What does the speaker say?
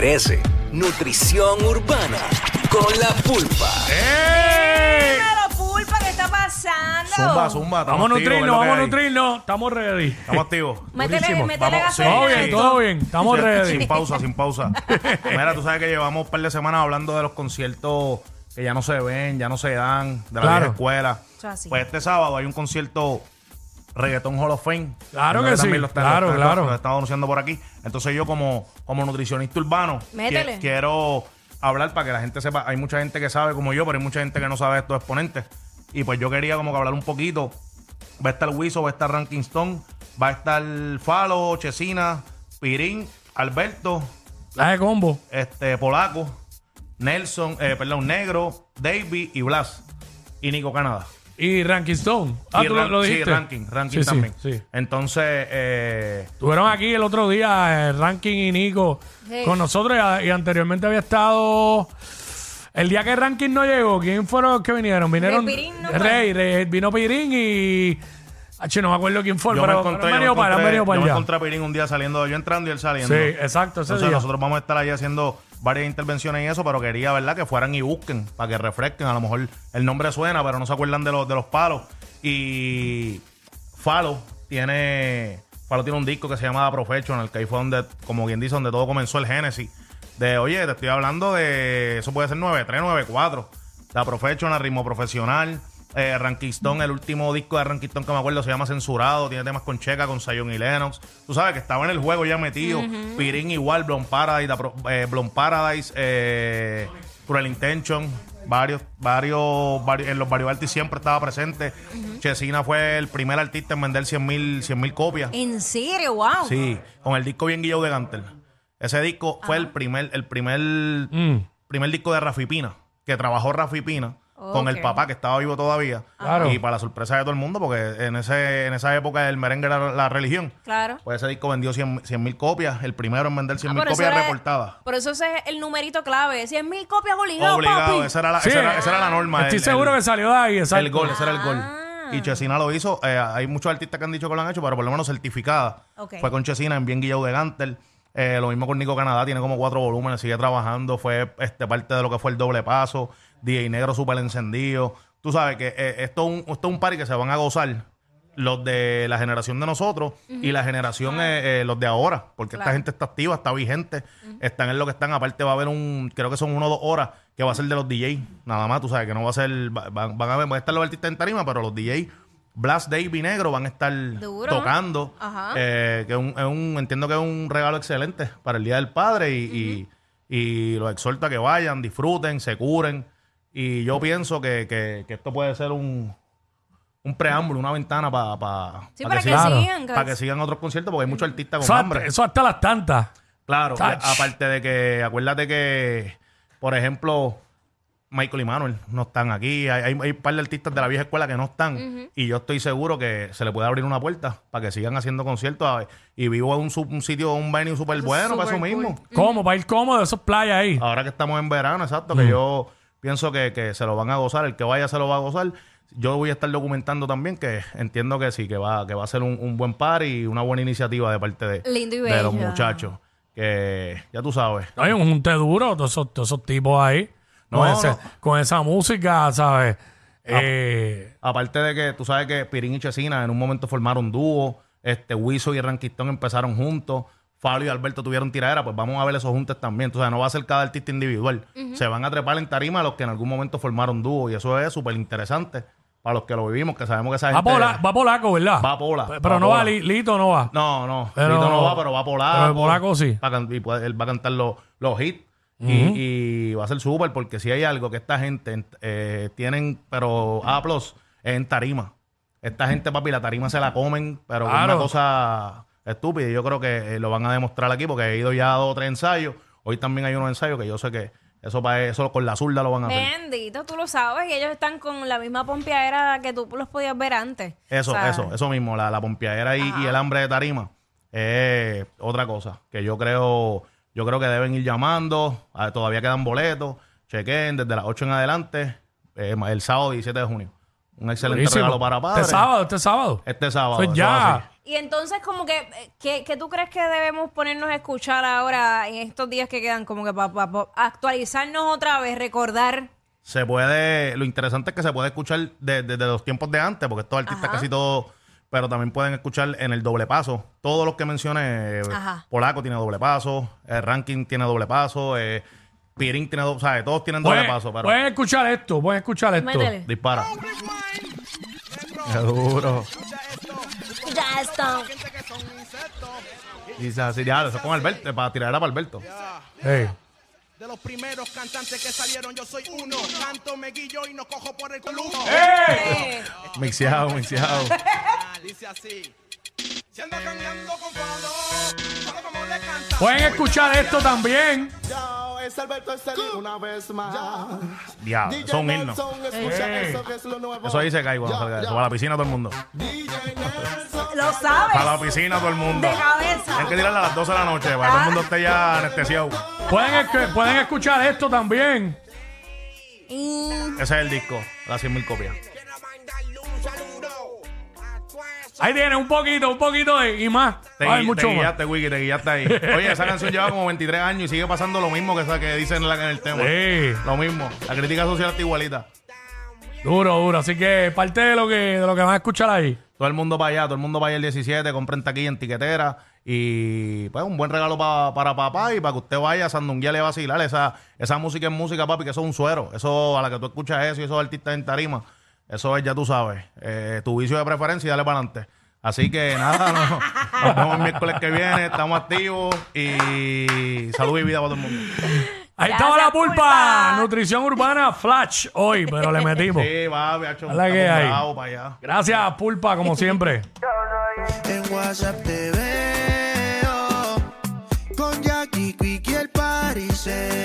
merece. Nutrición urbana con la pulpa. ¡Ey! Dímelo, pulpa, ¿qué está pasando? Zumba, zumba. estamos Vamos a activos, ¿qué es nutrirnos, lo vamos a hay? nutrirnos. Estamos ready. Estamos activos. Métele, Durísimo. métele Vamos. Todo bien, todo bien. Estamos Sin- ready. Sin pausa, sin pausa. Mira, tú sabes que llevamos un par de semanas hablando de los conciertos que ya no se ven, ya no se dan, de la Claro. vieja escuela. Eso es así. Pues este sábado hay un concierto Reggaeton Hall of Fame. Claro que sí, también lo están- claro, lo están- claro. Lo estamos anunciando por aquí. Entonces yo como, como nutricionista urbano Métele. qui- quiero hablar para que la gente sepa. Hay mucha gente que sabe como yo, pero hay mucha gente que no sabe estos exponentes. Y pues yo quería como que hablar un poquito. Va a estar Wiso, va a estar Ranking Stone, va a estar Falo, Chesina, Pirín, Alberto, La de combo. este Polaco, Nelson, eh, perdón, Negro, Davey y Blas. Y Nico Canadá. Y Ranking Stone. Ah, Y tú lo, Ran- lo sí, dijiste. ranking, ranking Sí, sí, también. Sí, Entonces, eh, Estuvieron aquí el otro día, eh, Ranking y Nico, Sí. con nosotros y, y anteriormente había estado. El día que Ranking no llegó, ¿quién fueron los que vinieron? Vinieron. Rey Pirín. Rey, Rey, vino Pirín y. H, no me acuerdo quién fue, yo pero, me encontré, yo me venido para, han encontré- venido para yo me allá. encontré a Pirín un día saliendo, yo entrando y él saliendo. Sí, exacto, ese Entonces día. nosotros vamos a estar ahí haciendo varias intervenciones y eso, pero quería, ¿verdad? Que fueran y busquen, para que refresquen. A lo mejor el nombre suena, pero no se acuerdan de los, de los palos. Y Falo tiene... Falo tiene un disco que se llama The Professional, que ahí fue donde, como quien dice, donde todo comenzó el génesis. De, oye, te estoy hablando de... Eso puede ser 93, 94. The Professional, ritmo profesional. Eh, Rankistón, el último disco de Rankistón que me acuerdo se llama Censurado, tiene temas con Checa, con Zion y Lennox. Tú sabes que estaba en el juego ya metido. Pirín igual, Blon Paradise, eh, Paradise, eh, Cruel Intention, varios, varios, varios, en los varios artistas siempre estaba presente. Chesina fue el primer artista en vender 100 mil copias. ¿En serio? ¡Wow! Sí, con el disco bien guillado de Gantel. Ese disco fue el primer, el primer, Mm, primer disco de Rafi Pina, que trabajó Rafi Pina con el papá que estaba vivo todavía. Claro. Y para la sorpresa de todo el mundo, porque en ese, en esa época el merengue era la religión. Claro. Pues ese disco vendió 100 mil copias, el primero en vender 100 Ah, mil eso copias reportadas. Por eso ese es el numerito clave. 100 mil copias obligado, Obligado, papi. esa era la, Sí. esa era, esa era la norma. Estoy el- seguro el- que salió de ahí, exacto. el gol, ese era el gol. Ah. Y Chesina lo hizo. eh, hay muchos artistas que han dicho que lo han hecho, pero por lo menos certificada. Fue con Chesina en Bien Guillado de Gantel. Eh, lo mismo con Nico Canadá, tiene como cuatro volúmenes, sigue trabajando. Fue este, parte de lo que fue el doble paso. DJ Negro súper encendido. Tú sabes que eh, esto, es un, esto es un party que se van a gozar los de la generación de nosotros y la generación, eh, eh, los de ahora, porque esta gente está activa, está vigente, están en lo que están. Aparte, va a haber un, creo que son uno o dos horas que va a ser de los DJ, nada más, tú sabes que no va a ser, va- van, van a, ver, van a estar los artistas en tarima, pero los DJ, Blast Davey Negro, van a estar Duro. tocando. Ajá. eh, que es un, es un- entiendo que es un regalo excelente para el Día del Padre y, y, y los exhorta a que vayan, disfruten, se curen. Y yo pienso que, que- que esto puede ser un, un preámbulo, una ventana para Sí, para que, sigan. para que sigan otros conciertos, porque hay muchos artistas Eso, con hasta- hambre. eso hasta las tantas. Claro, Touch. aparte de que, acuérdate que, por ejemplo, Michael y Manuel no están aquí. Hay, hay, hay un par de artistas de la vieja escuela que no están. Y yo estoy seguro que se le puede abrir una puerta para que sigan haciendo conciertos. a Y vivo en un, su- un sitio, un venue súper Eso es bueno para eso súper mismo. cool. ¿Cómo? Para ir cómodo, esos playas ahí. Ahora que estamos en verano, exacto, que yo pienso que, que se lo van a gozar. El que vaya se lo va a gozar. Yo voy a estar documentando también que entiendo que sí, que va, que va a ser un, un buen par y una buena iniciativa de parte de, Lindo y de los muchachos. Que ya tú sabes. Hay un junte duro, todos esos, todos esos tipos ahí. No, con, ese- no. con esa música, ¿sabes? Eh, Aparte de que tú sabes que Pirín y Chesina en un momento formaron dúo, este Wiso y Ranquistón empezaron juntos, Fabio y Alberto tuvieron tiradera, pues vamos a ver esos juntos también. O sea, no va a ser cada artista individual. Se van a trepar en tarima los que en algún momento formaron dúo y eso es súper interesante para los que lo vivimos, que sabemos que esa va, gente pola- va polaco, ¿verdad? va pola. Pero va no va. Li- Lito no va. No, no, Pero- Lito no va, pero va polaco. pero el polaco sí. Va y puede- él va a cantar los, los hits. y, y va a ser súper porque si hay algo que esta gente eh, tienen, pero A plus, es en tarima. Esta gente, papi, la tarima se la comen, pero Claro. una cosa estúpida. Y yo creo que eh, lo van a demostrar aquí porque he ido ya a dos o tres ensayos. Hoy también hay unos ensayos que yo sé que eso para eso con la zurda lo van a hacer. Bendito, tú lo sabes. Y ellos están con la misma pompeadera que tú los podías ver antes. Eso, O sea, eso, eso mismo, la, la pompeadera y, y el hambre de tarima es otra cosa que yo creo, yo creo que deben ir llamando, ah, todavía quedan boletos, chequen desde las 8 en adelante, eh, el sábado 17 de junio. Un excelente Buenísimo. regalo para padres. Este sábado, este sábado. Este sábado. Pues ya. Y entonces, como que, eh, ¿qué, qué tú crees que debemos ponernos a escuchar ahora en estos días que quedan? Como que para actualizarnos otra vez, recordar. Se puede, lo interesante es que se puede escuchar de- desde los tiempos de antes, porque estos artistas Ajá. casi todos, pero también pueden escuchar en el doble paso. Todos los que mencioné, eh, Ajá. Polaco tiene doble paso, el Ranking tiene doble paso, eh, Pirín tiene doble, ¿sabes? Todos tienen doble Pueden, paso, pero pueden escuchar esto, pueden escuchar esto. Métele. dispara. Qué duro. Ya está. Dice así, ya, eso es con Alberto, para tirar para Alberto. Ey. De los primeros cantantes que salieron, yo soy uno. Canto, me guillo y no cojo por el coludo. Eh, Mixeado, mixeado. Ah, Dice así. Pueden escuchar esto también. Es Alberto Estelí una vez más. Ya, DJ son himnos. Nelson, escucha Ey. eso que es lo nuevo. Eso ahí se cae cuando Ya, salga ya. eso. Para la piscina todo el mundo. DJ Nelson. Lo sabes. Para la piscina todo el mundo. De cabeza. Tienen que tirarla a las 12 de la noche para que todo el mundo esté ya anestesiado. Pueden, escu- pueden escuchar esto también. Y- Ese es el disco, las 100.000 copias. Quiero mandarle un saludo a toda esa Ahí tiene un poquito, un poquito de, y más. Te, gui- mucho te más. guiaste, Wiki, te guiaste ahí. Oye, esa canción lleva como 23 años y sigue pasando lo mismo que esa que dicen en, la- en el tema. Sí, Lo mismo. La crítica social está igualita. duro, duro. Así que parte de lo que, de lo que van a escuchar ahí. Todo el mundo para allá, todo el mundo para allá el 17, compren taquilla en tiquetera. Y pues un buen regalo pa- para papá y para que usted vaya a sandunguear y vacilar. Esa, esa música es música, papi, que eso es un suero. Eso, a la que tú escuchas eso y esos artistas en tarima, eso es, ya tú sabes, eh, tu vicio de preferencia y dale para adelante. Así que nada, no- nos vemos el miércoles que viene, estamos activos y salud y vida para todo el mundo. Ahí estaba la pulpa. Pulpa. Nutrición urbana flash hoy, pero le metimos. Sí, va, me ha hecho ¿qué hay? para allá. Gracias, pulpa, como siempre. En WhatsApp te veo con Jackie Quick y el pariseo.